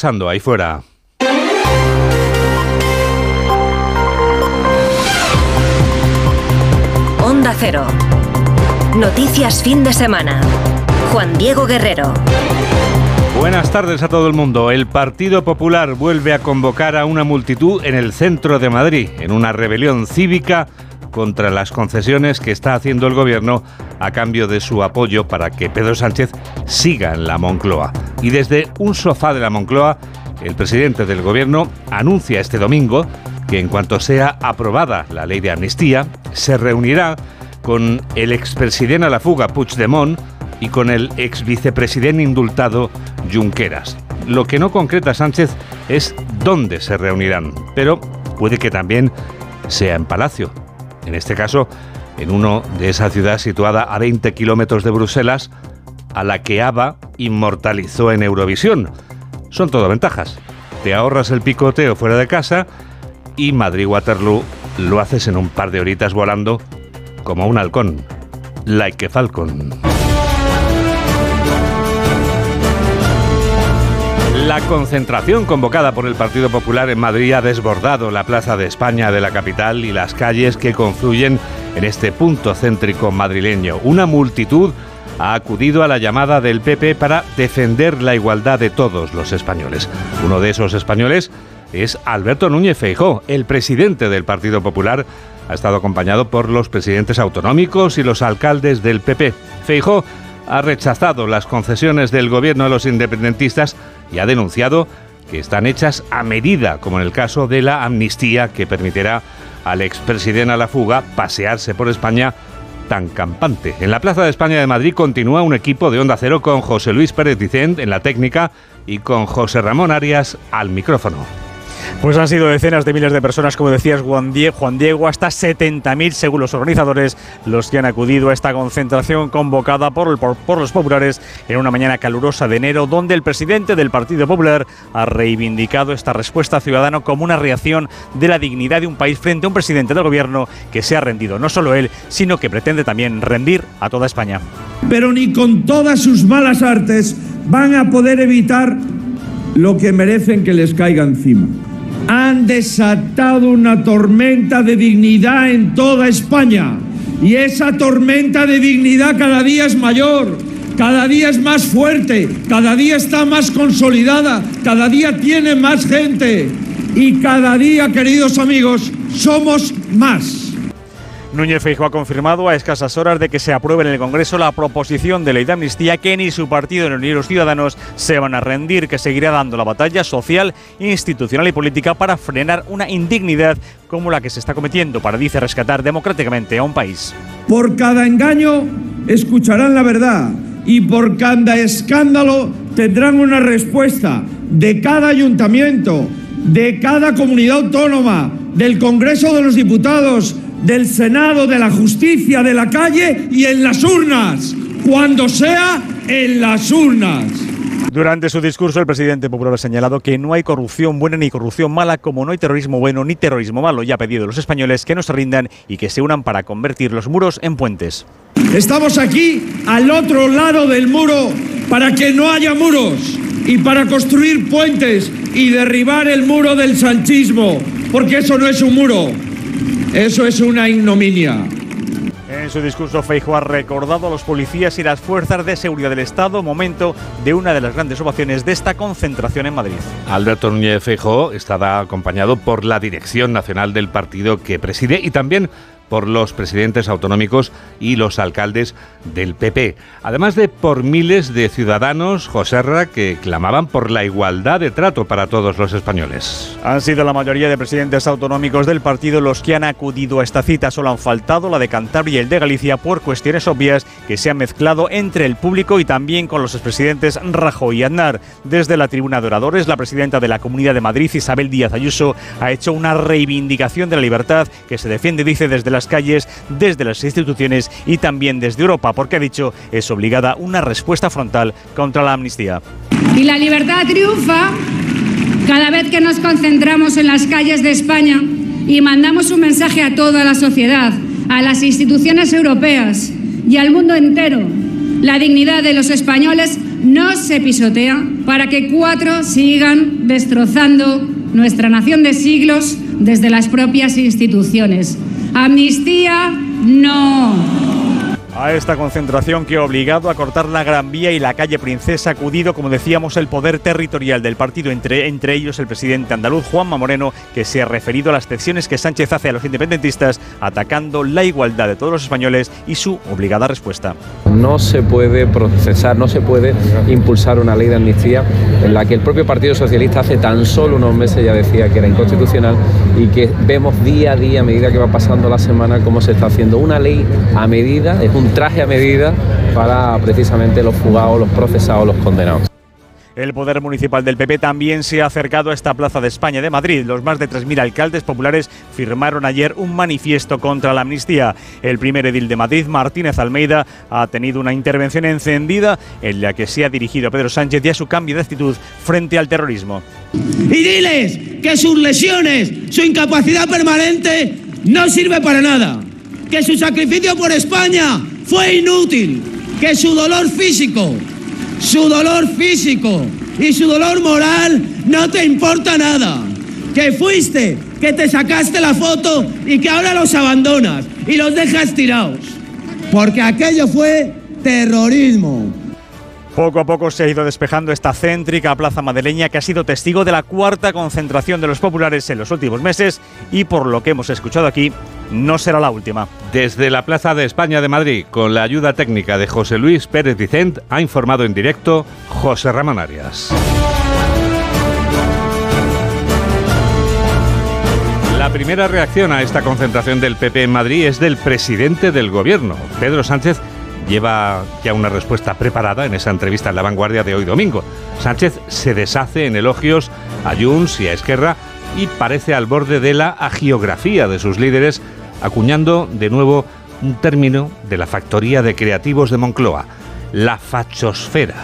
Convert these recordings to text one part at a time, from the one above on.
pasando ahí fuera. Onda Cero. Noticias fin de semana. Juan Diego Guerrero. Buenas tardes a todo el mundo. El Partido Popular vuelve a convocar a una multitud en el centro de Madrid, en una rebelión cívica contra las concesiones que está haciendo el gobierno a cambio de su apoyo para que Pedro Sánchez siga en la Moncloa. Y desde un sofá de la Moncloa, el presidente del gobierno anuncia este domingo que en cuanto sea aprobada la ley de amnistía, se reunirá con el expresidente a la fuga Puigdemont y con el ex vicepresidente indultado Junqueras. Lo que no concreta Sánchez es dónde se reunirán, pero puede que también sea en Palacio. En este caso, en uno de esa ciudad situada a 20 kilómetros de Bruselas, a la que ABBA inmortalizó en Eurovisión. Son todo ventajas. Te ahorras el picoteo fuera de casa y Madrid-Waterloo lo haces en un par de horitas volando como un halcón. Like a falcon. La concentración convocada por el Partido Popular en Madrid ha desbordado la Plaza de España de la capital y las calles que confluyen en este punto céntrico madrileño. Una multitud ha acudido a la llamada del PP para defender la igualdad de todos los españoles. Uno de esos españoles es Alberto Núñez Feijó, el presidente del Partido Popular. Ha estado acompañado por los presidentes autonómicos y los alcaldes del PP. Feijó ha rechazado las concesiones del gobierno a los independentistas y ha denunciado que están hechas a medida, como en el caso de la amnistía que permitirá al expresidente a la fuga pasearse por España tan campante. En la Plaza de España de Madrid continúa un equipo de Onda Cero con José Luis Pérez Vicent en la técnica y con José Ramón Arias al micrófono. Pues han sido decenas de miles de personas, como decías Juan Diego, hasta 70.000 según los organizadores, los que han acudido a esta concentración convocada por, por, los populares en una mañana calurosa de enero, donde el presidente del Partido Popular ha reivindicado esta respuesta ciudadana como una reacción de la dignidad de un país frente a un presidente del gobierno que se ha rendido, no solo él, sino que pretende también rendir a toda España. Pero ni con todas sus malas artes van a poder evitar lo que merecen que les caiga encima han desatado una tormenta de dignidad en toda España. Y esa tormenta de dignidad cada día es mayor, cada día es más fuerte, cada día está más consolidada, cada día tiene más gente. Y cada día, queridos amigos, somos más. Núñez Feijóo ha confirmado a escasas horas de que se apruebe en el Congreso la proposición de ley de amnistía que ni su partido ni los ciudadanos se van a rendir, que seguirá dando la batalla social, institucional y política para frenar una indignidad como la que se está cometiendo para, dice, rescatar democráticamente a un país. Por cada engaño escucharán la verdad y por cada escándalo tendrán una respuesta de cada ayuntamiento, de cada comunidad autónoma, del Congreso de los Diputados, del Senado, de la justicia, de la calle y en las urnas. Cuando sea, en las urnas. Durante su discurso, el presidente popular ha señalado que no hay corrupción buena ni corrupción mala, como no hay terrorismo bueno ni terrorismo malo, y ha pedido a los españoles que no se rindan y que se unan para convertir los muros en puentes. Estamos aquí al otro lado del muro para que no haya muros y para construir puentes y derribar el muro del sanchismo, porque eso no es un muro, eso es una ignominia. En su discurso, Feijóo ha recordado a los policías y las fuerzas de seguridad del Estado, momento de una de las grandes ovaciones de esta concentración en Madrid. Alberto Núñez Feijóo estará acompañado por la Dirección Nacional del partido que preside y también por los presidentes autonómicos y los alcaldes del PP, además de por miles de ciudadanos, Joserra, que clamaban por la igualdad de trato para todos los españoles. Han sido la mayoría de presidentes autonómicos del partido los que han acudido a esta cita, solo han faltado la de Cantabria y el de Galicia por cuestiones obvias que se han mezclado entre el público y también con los expresidentes Rajoy y Aznar. Desde la tribuna de oradores, la presidenta de la Comunidad de Madrid, Isabel Díaz Ayuso, ha hecho una reivindicación de la libertad que se defiende, dice, desde la calles, desde las instituciones y también desde Europa, porque ha dicho es obligada una respuesta frontal contra la amnistía. Y la libertad triunfa cada vez que nos concentramos en las calles de España y mandamos un mensaje a toda la sociedad, a las instituciones europeas y al mundo entero. La dignidad de los españoles no se pisotea para que cuatro sigan destrozando nuestra nación de siglos desde las propias instituciones. Amnistía, no a esta concentración que ha obligado a cortar la Gran Vía y la calle Princesa, acudido, como decíamos, el poder territorial del partido, entre, entre ellos el presidente andaluz Juanma Moreno, que se ha referido a las tensiones que Sánchez hace a los independentistas, atacando la igualdad de todos los españoles y su obligada respuesta. No se puede procesar, no se puede impulsar una ley de amnistía en la que el propio Partido Socialista hace tan solo unos meses ya decía que era inconstitucional y que vemos día a día, a medida que va pasando la semana, cómo se está haciendo una ley a medida, es traje a medida para precisamente los fugados, los procesados, los condenados. El Poder Municipal del PP también se ha acercado a esta Plaza de España de Madrid. Los más de 3.000 alcaldes populares firmaron ayer un manifiesto contra la amnistía. El primer edil de Madrid, Martínez Almeida, ha tenido una intervención encendida en la que se ha dirigido a Pedro Sánchez y a su cambio de actitud frente al terrorismo. Y diles que sus lesiones, su incapacidad permanente no sirve para nada. Que su sacrificio por España fue inútil, que su dolor físico, su dolor físico y su dolor moral no te importa nada, que fuiste, que te sacaste la foto y que ahora los abandonas y los dejas tirados, porque aquello fue terrorismo. Poco a poco se ha ido despejando esta céntrica plaza madrileña que ha sido testigo de la cuarta concentración de los populares en los últimos meses y por lo que hemos escuchado aquí, no será la última. Desde la Plaza de España de Madrid, con la ayuda técnica de José Luis Pérez Vicent, ha informado en directo José Ramón Arias. La primera reacción a esta concentración del PP en Madrid es del presidente del gobierno. Pedro Sánchez lleva ya una respuesta preparada en esa entrevista en La Vanguardia de hoy domingo. Sánchez se deshace en elogios a Junts y a Esquerra y parece al borde de la agiografía de sus líderes acuñando de nuevo un término de la factoría de creativos de Moncloa, la fachosfera.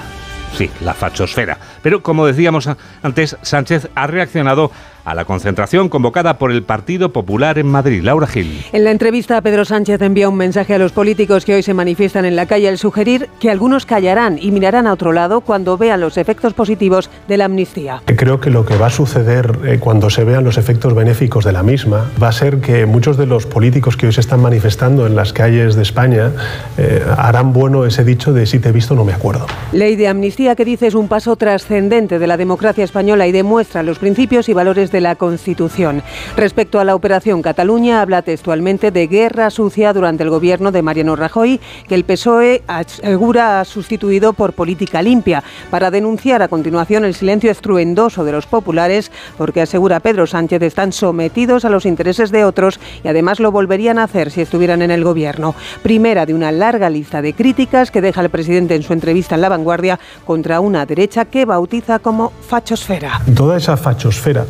Sí, la fachosfera. Pero como decíamos antes, Sánchez ha reaccionado a la concentración convocada por el Partido Popular en Madrid. Laura Gil. En la entrevista, Pedro Sánchez envía un mensaje a los políticos que hoy se manifiestan en la calle al sugerir que algunos callarán y mirarán a otro lado cuando vean los efectos positivos de la amnistía. Creo que lo que va a suceder eh, cuando se vean los efectos benéficos de la misma va a ser que muchos de los políticos que hoy se están manifestando en las calles de España eh, harán bueno ese dicho de si te he visto no me acuerdo. Ley de amnistía que dice es un paso trascendente de la democracia española y demuestra los principios y valores de de la Constitución. Respecto a la operación Cataluña, habla textualmente de guerra sucia durante el gobierno de Mariano Rajoy, que el PSOE asegura ha sustituido por política limpia, para denunciar a continuación el silencio estruendoso de los populares, porque asegura Pedro Sánchez están sometidos a los intereses de otros y además lo volverían a hacer si estuvieran en el gobierno. Primera de una larga lista de críticas que deja el presidente en su entrevista en La Vanguardia contra una derecha que bautiza como fachosfera. Toda esa fachosfera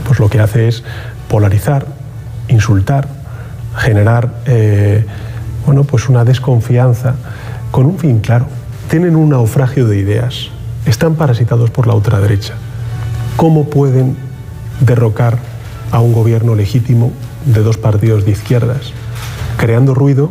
pues lo que hace es polarizar, insultar, generar eh, bueno, pues una desconfianza con un fin claro. Tienen un naufragio de ideas, están parasitados por la ultraderecha. ¿Cómo pueden derrocar a un gobierno legítimo de dos partidos de izquierdas? Creando ruido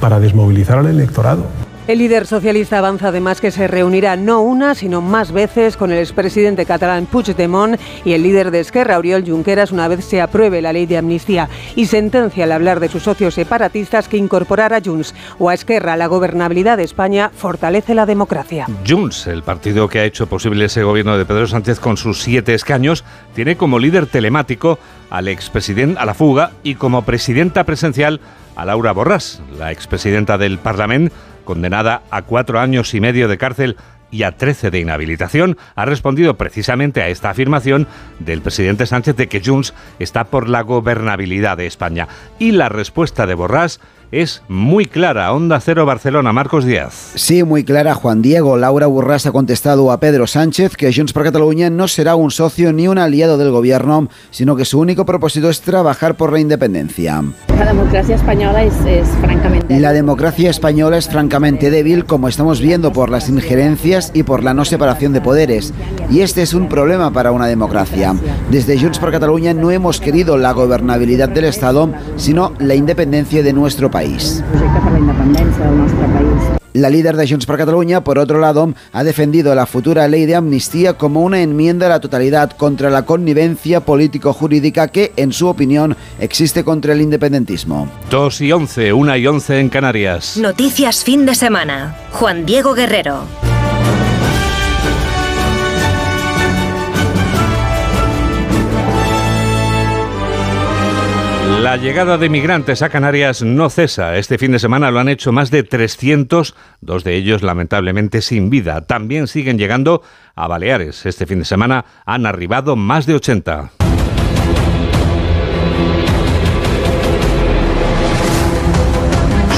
para desmovilizar al electorado. El líder socialista avanza además que se reunirá no una, sino más veces con el expresidente catalán Puigdemont y el líder de Esquerra, Oriol Junqueras, una vez se apruebe la ley de amnistía y sentencia al hablar de sus socios separatistas que incorporar a Junts o a Esquerra la gobernabilidad de España fortalece la democracia. Junts, el partido que ha hecho posible ese gobierno de Pedro Sánchez con sus siete escaños, tiene como líder telemático al expresidente a la fuga y como presidenta presencial a Laura Borràs, la expresidenta del Parlamento condenada a cuatro años y medio de cárcel y a 13 de inhabilitación, ha respondido precisamente a esta afirmación del presidente Sánchez de que Junts está por la gobernabilidad de España. Y la respuesta de Borràs es muy clara. Onda Cero Barcelona, Marcos Díaz. Sí, muy clara, Juan Diego. Laura Burras ha contestado a Pedro Sánchez que Junts por Cataluña no será un socio ni un aliado del gobierno, sino que su único propósito es trabajar por la independencia. La democracia española es, francamente... La democracia española es francamente débil, como estamos viendo por las injerencias y por la no separación de poderes. Y este es un problema para una democracia. Desde Junts por Cataluña no hemos querido la gobernabilidad del Estado, sino la independencia de nuestro país. País. La líder de Junts per Catalunya, por otro lado, ha defendido la futura ley de amnistía como una enmienda a la totalidad contra la connivencia político-jurídica que, en su opinión, existe contra el independentismo. 2 y 11, 1 y 11 en Canarias. Noticias fin de semana. Juan Diego Guerrero. La llegada de migrantes a Canarias no cesa. Este fin de semana lo han hecho más de 300, dos de ellos lamentablemente sin vida. También siguen llegando a Baleares. Este fin de semana han arribado más de 80.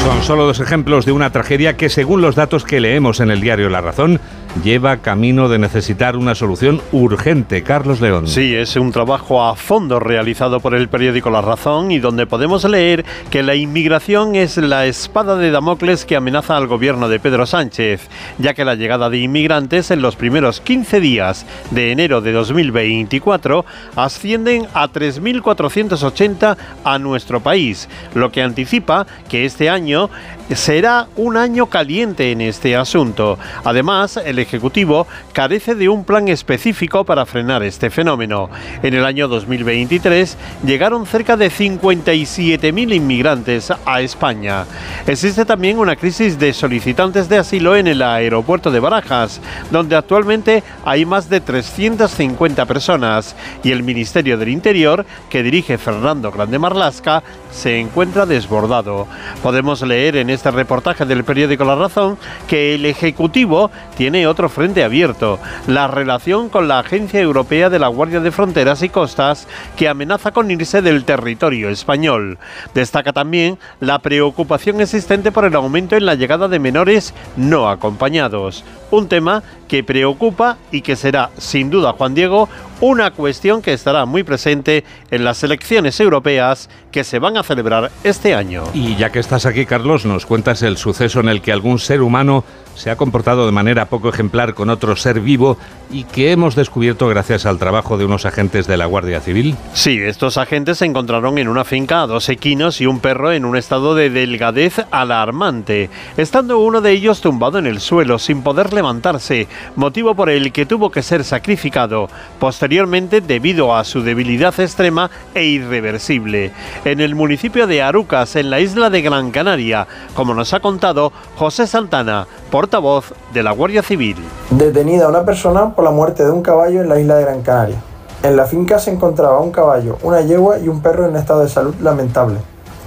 Son solo dos ejemplos de una tragedia que, según los datos que leemos en el diario La Razón, lleva camino de necesitar una solución urgente. Carlos León. Sí, es un trabajo a fondo realizado por el periódico La Razón y donde podemos leer que la inmigración es la espada de Damocles que amenaza al gobierno de Pedro Sánchez, ya que la llegada de inmigrantes en los primeros 15 días de enero de 2024 ascienden a 3.480 a nuestro país, lo que anticipa que este año será un año caliente en este asunto. Además, el Ejecutivo carece de un plan específico para frenar este fenómeno. En el año 2023 llegaron cerca de 57.000 inmigrantes a España. Existe también una crisis de solicitantes de asilo en el aeropuerto de Barajas, donde actualmente hay más de 350 personas, y el Ministerio del Interior, que dirige Fernando Grande Marlasca, se encuentra desbordado. Podemos leer en este reportaje del periódico La Razón que el Ejecutivo tiene otro frente abierto, la relación con la Agencia Europea de la Guardia de Fronteras y Costas, que amenaza con irse del territorio español. Destaca también la preocupación existente por el aumento en la llegada de menores no acompañados. Un tema que preocupa y que será, sin duda, Juan Diego, una cuestión que estará muy presente en las elecciones europeas que se van a celebrar este año. Y ya que estás aquí, Carlos, nos cuentas el suceso en el que algún ser humano se ha comportado de manera poco ejemplar con otro ser vivo y que hemos descubierto gracias al trabajo de unos agentes de la Guardia Civil. Sí, estos agentes se encontraron en una finca a dos equinos y un perro en un estado de delgadez alarmante, estando uno de ellos tumbado en el suelo sin poder levantarse, motivo por el que tuvo que ser sacrificado posteriormente debido a su debilidad extrema e irreversible. En el municipio de Arucas, en la isla de Gran Canaria, como nos ha contado José Santana, portavoz de la Guardia Civil. Detenida una persona por la muerte de un caballo en la isla de Gran Canaria. En la finca se encontraba un caballo, una yegua y un perro en estado de salud lamentable,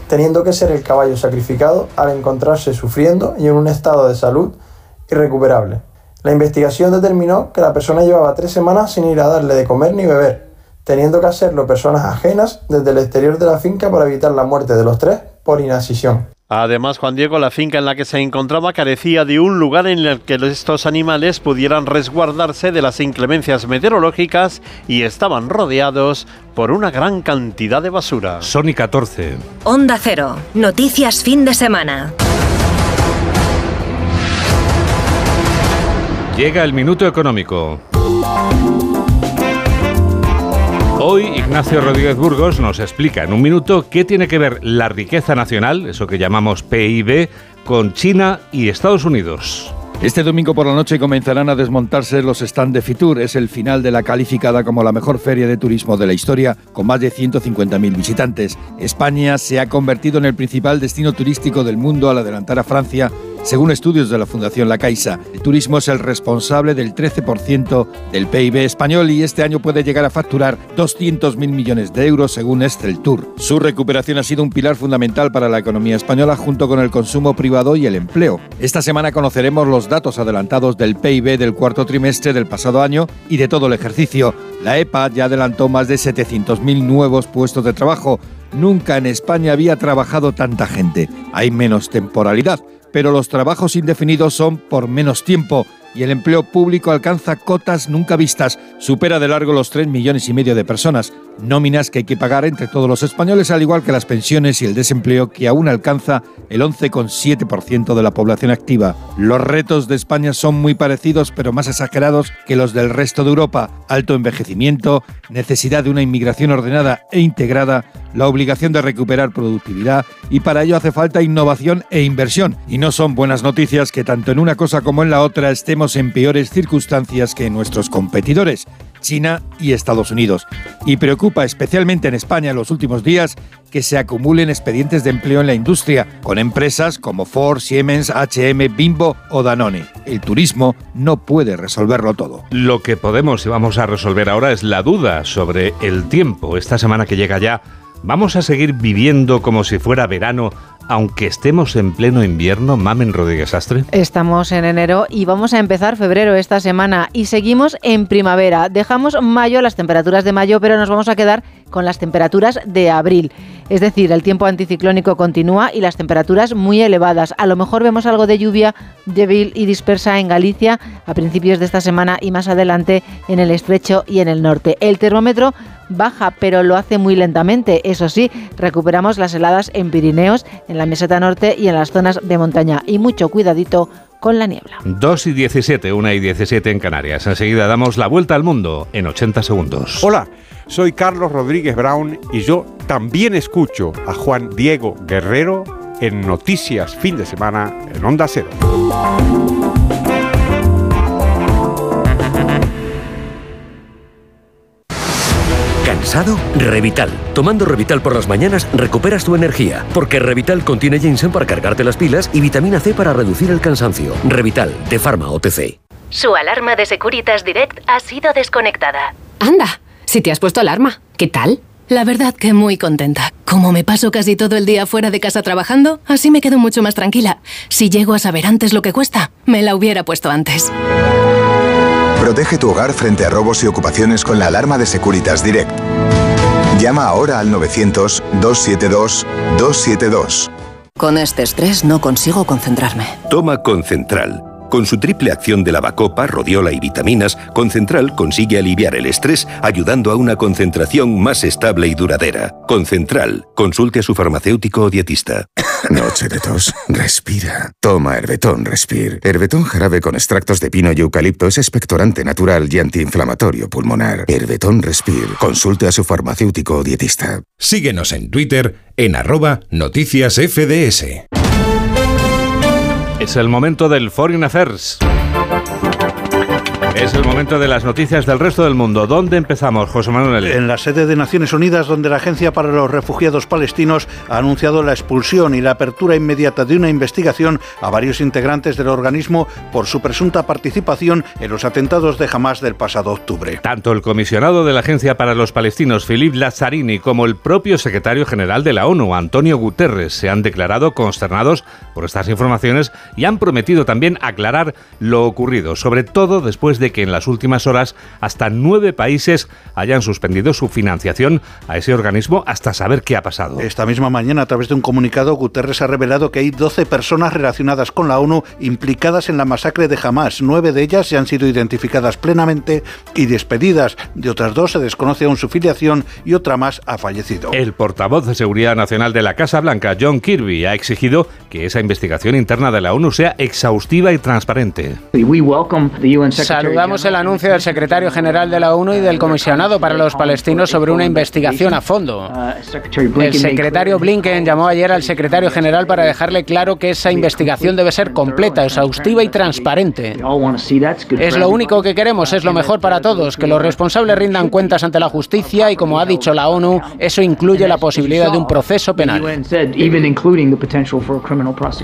teniendo que ser el caballo sacrificado al encontrarse sufriendo y en un estado de salud irrecuperable. La investigación determinó que la persona llevaba tres semanas sin ir a darle de comer ni beber, teniendo que hacerlo personas ajenas desde el exterior de la finca para evitar la muerte de los tres por inasición. Además, Juan Diego, la finca en la que se encontraba carecía de un lugar en el que estos animales pudieran resguardarse de las inclemencias meteorológicas y estaban rodeados por una gran cantidad de basura. Sony 14. Onda Cero. Noticias fin de semana. Llega el minuto económico. Hoy Ignacio Rodríguez Burgos nos explica en un minuto qué tiene que ver la riqueza nacional, eso que llamamos PIB, con China y Estados Unidos. Este domingo por la noche comenzarán a desmontarse los stands de Fitur. Es el final de la calificada como la mejor feria de turismo de la historia, con más de 150.000 visitantes. España se ha convertido en el principal destino turístico del mundo al adelantar a Francia según estudios de la Fundación La Caixa, el turismo es el responsable del 13% del PIB español y este año puede llegar a facturar 200.000 millones de euros según Estel Tour. Su recuperación ha sido un pilar fundamental para la economía española junto con el consumo privado y el empleo. Esta semana conoceremos los datos adelantados del PIB del cuarto trimestre del pasado año y de todo el ejercicio. La EPA ya adelantó más de 700.000 nuevos puestos de trabajo. Nunca en España había trabajado tanta gente. Hay menos temporalidad pero los trabajos indefinidos son por menos tiempo y el empleo público alcanza cotas nunca vistas. Supera de largo los 3 millones y medio de personas, nóminas que hay que pagar entre todos los españoles, al igual que las pensiones y el desempleo que aún alcanza el 11,7% de la población activa. Los retos de España son muy parecidos, pero más exagerados que los del resto de Europa. Alto envejecimiento, necesidad de una inmigración ordenada e integrada, la obligación de recuperar productividad y para ello hace falta innovación e inversión. Y no son buenas noticias que tanto en una cosa como en la otra estemos en peores circunstancias que nuestros competidores. China y Estados Unidos. Y preocupa especialmente en España en los últimos días que se acumulen expedientes de empleo en la industria, con empresas como Ford, Siemens, HM, Bimbo o Danone. El turismo no puede resolverlo todo. Lo que podemos y vamos a resolver ahora es la duda sobre el tiempo. Esta semana que llega ya, ¿vamos a seguir viviendo como si fuera verano aunque estemos en pleno invierno, Mamen Rodríguez Astre? Estamos en enero y vamos a empezar febrero esta semana y seguimos en primavera. Dejamos mayo, las temperaturas de mayo, pero nos vamos a quedar con las temperaturas de abril. Es decir, el tiempo anticiclónico continúa y las temperaturas muy elevadas. A lo mejor vemos algo de lluvia débil y dispersa en Galicia a principios de esta semana y más adelante en el estrecho y en el norte. El termómetro baja, pero lo hace muy lentamente. Eso sí, recuperamos las heladas en Pirineos, en la meseta norte y en las zonas de montaña. Y mucho cuidadito con la niebla. 2 y 17, 1 y 17 en Canarias. Enseguida damos la vuelta al mundo en 80 segundos. Hola, soy Carlos Rodríguez Brown y yo también escucho a Juan Diego Guerrero en Noticias Fin de Semana en Onda Cero. ¿Cansado? Revital. Tomando Revital por las mañanas recuperas tu energía, porque Revital contiene ginseng para cargarte las pilas y vitamina C para reducir el cansancio. Revital, de Pharma OTC. Su alarma de Securitas Direct ha sido desconectada. Anda, si te has puesto alarma, ¿qué tal? La verdad que muy contenta. Como me paso casi todo el día fuera de casa trabajando, así me quedo mucho más tranquila. Si llego a saber antes lo que cuesta, me la hubiera puesto antes. Protege tu hogar frente a robos y ocupaciones con la alarma de Securitas Direct. Llama ahora al 900-272-272. Con este estrés no consigo concentrarme. Toma Concentral. Con su triple acción de lavacopa, rodiola y vitaminas, Concentral consigue aliviar el estrés ayudando a una concentración más estable y duradera. Concentral. Consulte a su farmacéutico o dietista. Noche de tos. Respira. Toma Herbetón Respir. Herbetón jarabe con extractos de pino y eucalipto es expectorante natural y antiinflamatorio pulmonar. Herbetón Respir. Consulte a su farmacéutico o dietista. Síguenos en Twitter en arroba noticias FDS. Es el momento del Foreign Affairs. Es el momento de las noticias del resto del mundo. ¿Dónde empezamos, José Manuel? En la sede de Naciones Unidas, donde la Agencia para los Refugiados Palestinos ha anunciado la expulsión y la apertura inmediata de una investigación a varios integrantes del organismo por su presunta participación en los atentados de Hamas del pasado octubre. Tanto el comisionado de la Agencia para los Palestinos, Philippe Lazzarini, como el propio secretario general de la ONU, Antonio Guterres, se han declarado consternados por estas informaciones y han prometido también aclarar lo ocurrido, sobre todo después de que en las últimas horas hasta nueve países hayan suspendido su financiación a ese organismo hasta saber qué ha pasado. Esta misma mañana, a través de un comunicado, Guterres ha revelado que hay 12 personas relacionadas con la ONU implicadas en la masacre de Hamas. Nueve de ellas ya han sido identificadas plenamente y despedidas. De otras dos se desconoce aún su filiación y otra más ha fallecido. El portavoz de Seguridad Nacional de la Casa Blanca, John Kirby, ha exigido que esa investigación interna de la ONU sea exhaustiva y transparente. Saludamos el anuncio del secretario general de la ONU y del comisionado para los palestinos sobre una investigación a fondo. El secretario Blinken llamó ayer al secretario general para dejarle claro que esa investigación debe ser completa, exhaustiva y transparente. Es lo único que queremos, es lo mejor para todos, que los responsables rindan cuentas ante la justicia y, como ha dicho la ONU, eso incluye la posibilidad de un proceso penal.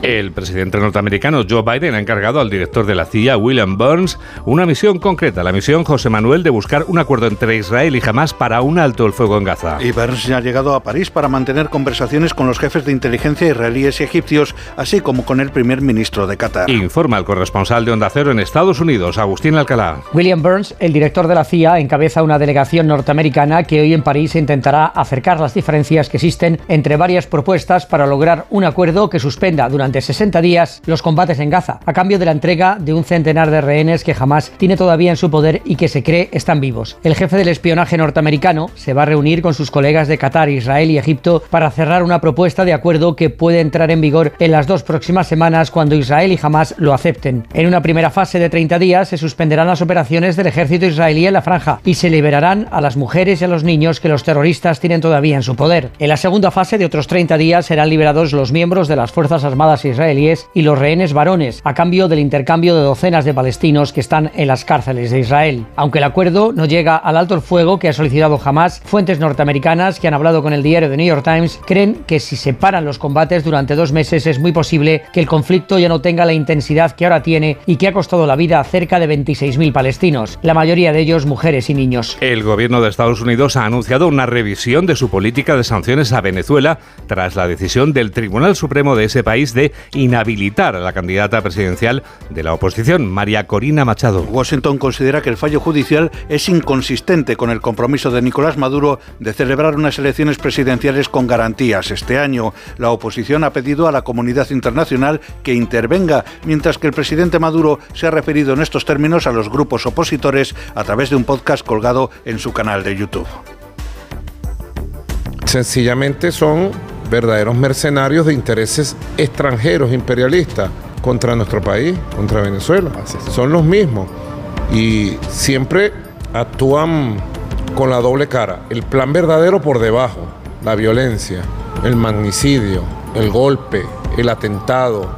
El presidente norteamericano Joe Biden ha encargado al director de la CIA, William Burns, una misión misión concreta, la misión José Manuel de buscar un acuerdo entre Israel y Hamas para un alto el fuego en Gaza. Y Burns ya ha llegado a París para mantener conversaciones con los jefes de inteligencia israelíes y egipcios, así como con el primer ministro de Qatar. Informa el corresponsal de Onda Cero en Estados Unidos, Agustín Alcalá. William Burns, el director de la CIA, encabeza una delegación norteamericana que hoy en París intentará acercar las diferencias que existen entre varias propuestas para lograr un acuerdo que suspenda durante 60 días los combates en Gaza, a cambio de la entrega de un centenar de rehenes que jamás tiene todavía en su poder y que se cree están vivos. El jefe del espionaje norteamericano se va a reunir con sus colegas de Qatar, Israel y Egipto para cerrar una propuesta de acuerdo que puede entrar en vigor en las dos próximas semanas cuando Israel y Hamas lo acepten. En una primera fase de 30 días se suspenderán las operaciones del ejército israelí en la franja y se liberarán a las mujeres y a los niños que los terroristas tienen todavía en su poder. En la segunda fase de otros 30 días serán liberados los miembros de las Fuerzas Armadas israelíes y los rehenes varones, a cambio del intercambio de docenas de palestinos que están en las cárceles de Israel. Aunque el acuerdo no llega al alto el fuego que ha solicitado Hamas, fuentes norteamericanas que han hablado con el diario The New York Times creen que si se paran los combates durante dos meses es muy posible que el conflicto ya no tenga la intensidad que ahora tiene y que ha costado la vida a cerca de 26.000 palestinos, la mayoría de ellos mujeres y niños. El gobierno de Estados Unidos ha anunciado una revisión de su política de sanciones a Venezuela tras la decisión del Tribunal Supremo de ese país de inhabilitar a la candidata presidencial de la oposición, María Corina Machado. Washington considera que el fallo judicial es inconsistente con el compromiso de Nicolás Maduro de celebrar unas elecciones presidenciales con garantías este año. La oposición ha pedido a la comunidad internacional que intervenga, mientras que el presidente Maduro se ha referido en estos términos a los grupos opositores a través de un podcast colgado en su canal de YouTube. Sencillamente son verdaderos mercenarios de intereses extranjeros imperialistas contra nuestro país, contra Venezuela. Son los mismos y siempre actúan con la doble cara. El plan verdadero por debajo, la violencia, el magnicidio, el golpe, el atentado,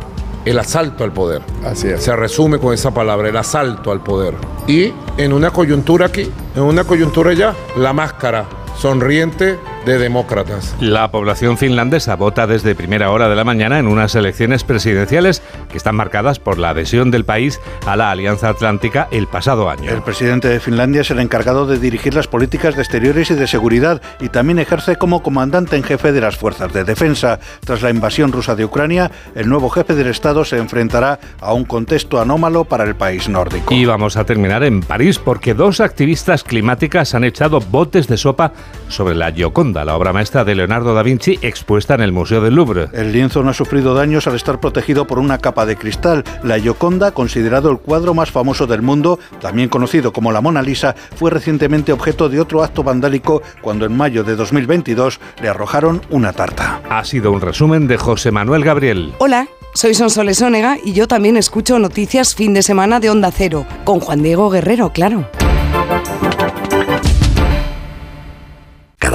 el asalto al poder. Así es. Se resume con esa palabra, el asalto al poder. Y en una coyuntura aquí, en una coyuntura ya, la máscara sonriente de demócratas. La población finlandesa vota desde primera hora de la mañana en unas elecciones presidenciales que están marcadas por la adhesión del país a la Alianza Atlántica el pasado año. El presidente de Finlandia es el encargado de dirigir las políticas de exteriores y de seguridad y también ejerce como comandante en jefe de las fuerzas de defensa. Tras la invasión rusa de Ucrania, el nuevo jefe del Estado se enfrentará a un contexto anómalo para el país nórdico. Y vamos a terminar en París porque dos activistas climáticas han echado botes de sopa sobre la Gioconda, la obra maestra de Leonardo da Vinci expuesta en el Museo del Louvre. El lienzo no ha sufrido daños al estar protegido por una capa de cristal. La Gioconda, considerado el cuadro más famoso del mundo, también conocido como la Mona Lisa, fue recientemente objeto de otro acto vandálico cuando en mayo de 2022 le arrojaron una tarta. Ha sido un resumen de José Manuel Gabriel. Hola. Soy Sonsoles Ónega y yo también escucho noticias fin de semana de Onda Cero, con Juan Diego Guerrero, claro.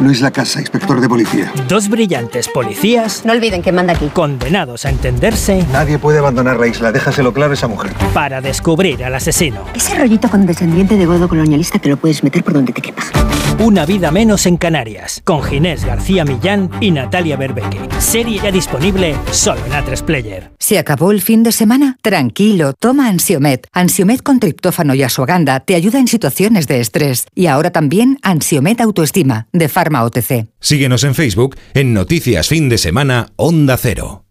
Luis Lacasa, inspector de policía. Dos brillantes policías. No olviden que manda aquí. Condenados a entenderse. Nadie puede abandonar la isla, déjaselo claro a esa mujer. Para descubrir al asesino. Ese rollito con descendiente de godo colonialista te lo puedes meter por donde te quepa. Una vida menos en Canarias. Con Ginés García Millán y Natalia Berbeque. Serie ya disponible solo en A3 Player. ¿Se acabó el fin de semana? Tranquilo, toma Ansiomet. Ansiomet con triptófano y asuaganda te ayuda en situaciones de estrés. Y ahora también Ansiomet Autoestima, de Pharma OTC. Síguenos en Facebook en Noticias Fin de Semana Onda Cero.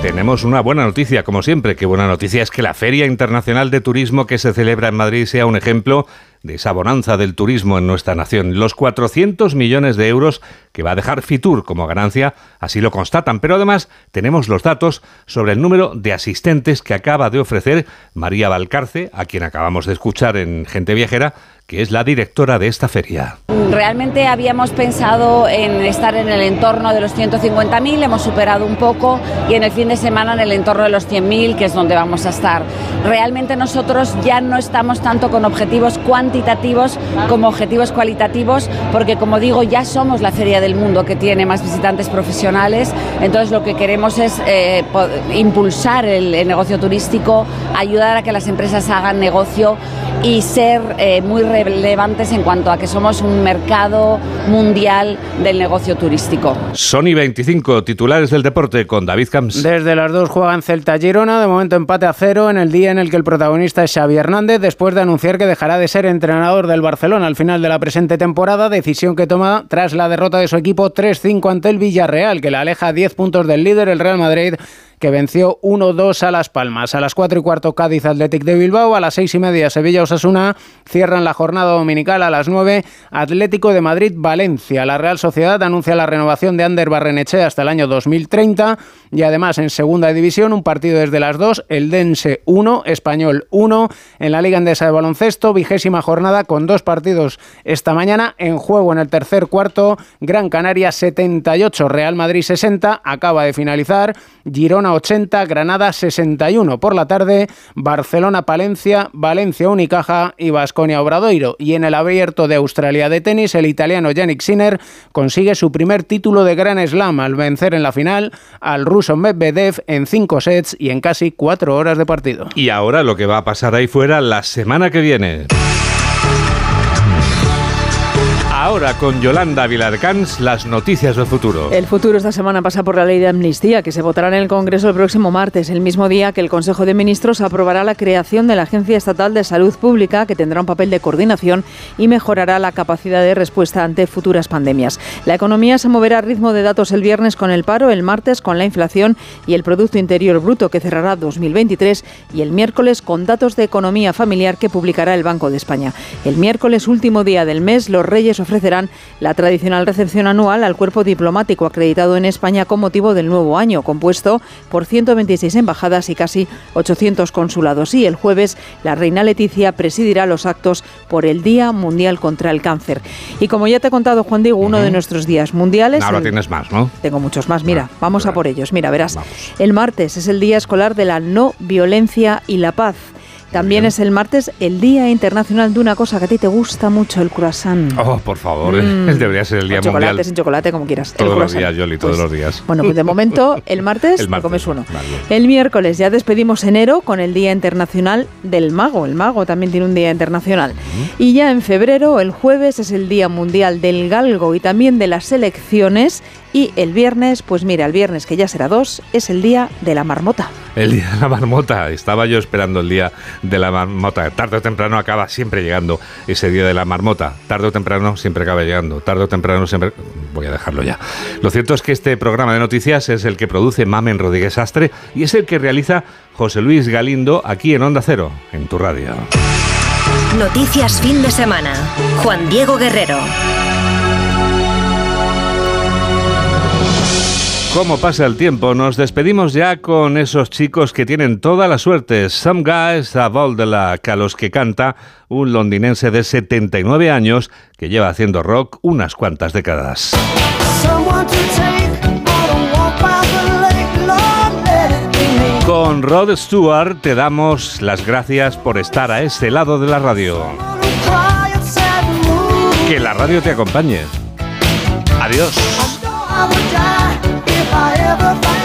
Tenemos una buena noticia, como siempre. Qué buena noticia es que la Feria Internacional de Turismo que se celebra en Madrid sea un ejemplo de esa bonanza del turismo en nuestra nación. Los 400 millones de euros que va a dejar Fitur como ganancia así lo constatan, pero además tenemos los datos sobre el número de asistentes que acaba de ofrecer María Valcarce, a quien acabamos de escuchar en Gente Viajera, que es la directora de esta feria. Realmente habíamos pensado en estar en el entorno de los 150.000, hemos superado un poco y en el fin de semana en el entorno de los 100.000, que es donde vamos a estar. Realmente nosotros ya no estamos tanto con objetivos cuantitativos como objetivos cualitativos, porque como digo, ya somos la feria del mundo que tiene más visitantes profesionales, entonces lo que queremos es eh, impulsar el, el negocio turístico, ayudar a que las empresas hagan negocio y ser eh, muy relevantes en cuanto a que somos un mercado mundial del negocio turístico. Sony 25, titulares del deporte con David Camps. Desde las dos juegan Celta Girona, de momento empate a cero en el día en el que el protagonista es Xavi Hernández, después de anunciar que dejará de ser entrenador del Barcelona al final de la presente temporada, decisión que toma tras la derrota de su equipo 3-5 ante el Villarreal, que le aleja 10 puntos del líder, el Real Madrid que venció 1-2 a Las Palmas. A las 4 y cuarto Cádiz Athletic de Bilbao, a las 6 y media Sevilla Osasuna, cierran la jornada dominical a las 9 Atlético de Madrid Valencia. La Real Sociedad anuncia la renovación de Ander Barreneche hasta el año 2030 y además en segunda división un partido desde las 2, el Dense 1, Español 1, en la Liga Endesa de Baloncesto, vigésima jornada con dos partidos esta mañana. En juego en el tercer cuarto, Gran Canaria 78, Real Madrid 60, acaba de finalizar, Girona 80, Granada 61 por la tarde, Barcelona Palencia, Valencia Unicaja y Basconia Obradoiro. Y en el abierto de Australia de tenis, el italiano Yannick Sinner consigue su primer título de Gran Slam al vencer en la final al ruso Medvedev en cinco sets y en casi cuatro horas de partido. Y ahora lo que va a pasar ahí fuera la semana que viene. Ahora con Yolanda Vilarcans, las noticias del futuro. El futuro esta semana pasa por la ley de amnistía, que se votará en el Congreso el próximo martes, el mismo día que el Consejo de Ministros aprobará la creación de la Agencia Estatal de Salud Pública, que tendrá un papel de coordinación y mejorará la capacidad de respuesta ante futuras pandemias. La economía se moverá a ritmo de datos el viernes con el paro, el martes con la inflación y el Producto Interior Bruto, que cerrará 2023, y el miércoles con datos de economía familiar que publicará el Banco de España. El miércoles, último día del mes, los Reyes ofrecerán la tradicional recepción anual al cuerpo diplomático acreditado en España con motivo del nuevo año, compuesto por 126 embajadas y casi 800 consulados. Y el jueves, la reina Leticia presidirá los actos por el Día Mundial contra el Cáncer. Y como ya te he contado, Juan Diego, uno de nuestros días mundiales. Ahora tienes más, ¿no? Tengo muchos más. Mira, vamos a por ellos. Mira, verás. El martes es el Día Escolar de la No Violencia y la Paz. También es el martes el Día Internacional de una cosa que a ti te gusta mucho, el croissant. Oh, por favor, Mm. debería ser el día chocolate, mundial. sin chocolate, como quieras. el Todos los croissant. días, Yoli, todos Pues, los días. Bueno, pues de momento el martes, El te martes, comes uno. El miércoles ya despedimos enero con el Día Internacional del Mago. El Mago también tiene un día internacional. Y ya en febrero, el jueves, es el Día Mundial del Galgo y también de las elecciones. Y el viernes, pues mira, el viernes que ya será dos, es el Día de la Marmota. El día de la marmota. Estaba yo esperando el día de la marmota. Tarde o temprano acaba siempre llegando ese día de la marmota. Tarde o temprano siempre acaba llegando. Tarde o temprano siempre... Voy a dejarlo ya. Lo cierto es que este programa de noticias es el que produce Mamen Rodríguez Astre y es el que realiza José Luis Galindo aquí en Onda Cero, en tu radio. Noticias fin de semana. Juan Diego Guerrero. ¿Cómo pasa el tiempo? Nos despedimos ya con esos chicos que tienen toda la suerte. Some Guys a de la a los que canta un londinense de 79 años que lleva haciendo rock unas cuantas décadas. Con Rod Stewart te damos las gracias por estar a ese lado de la radio. Que la radio te acompañe. Adiós. I ever find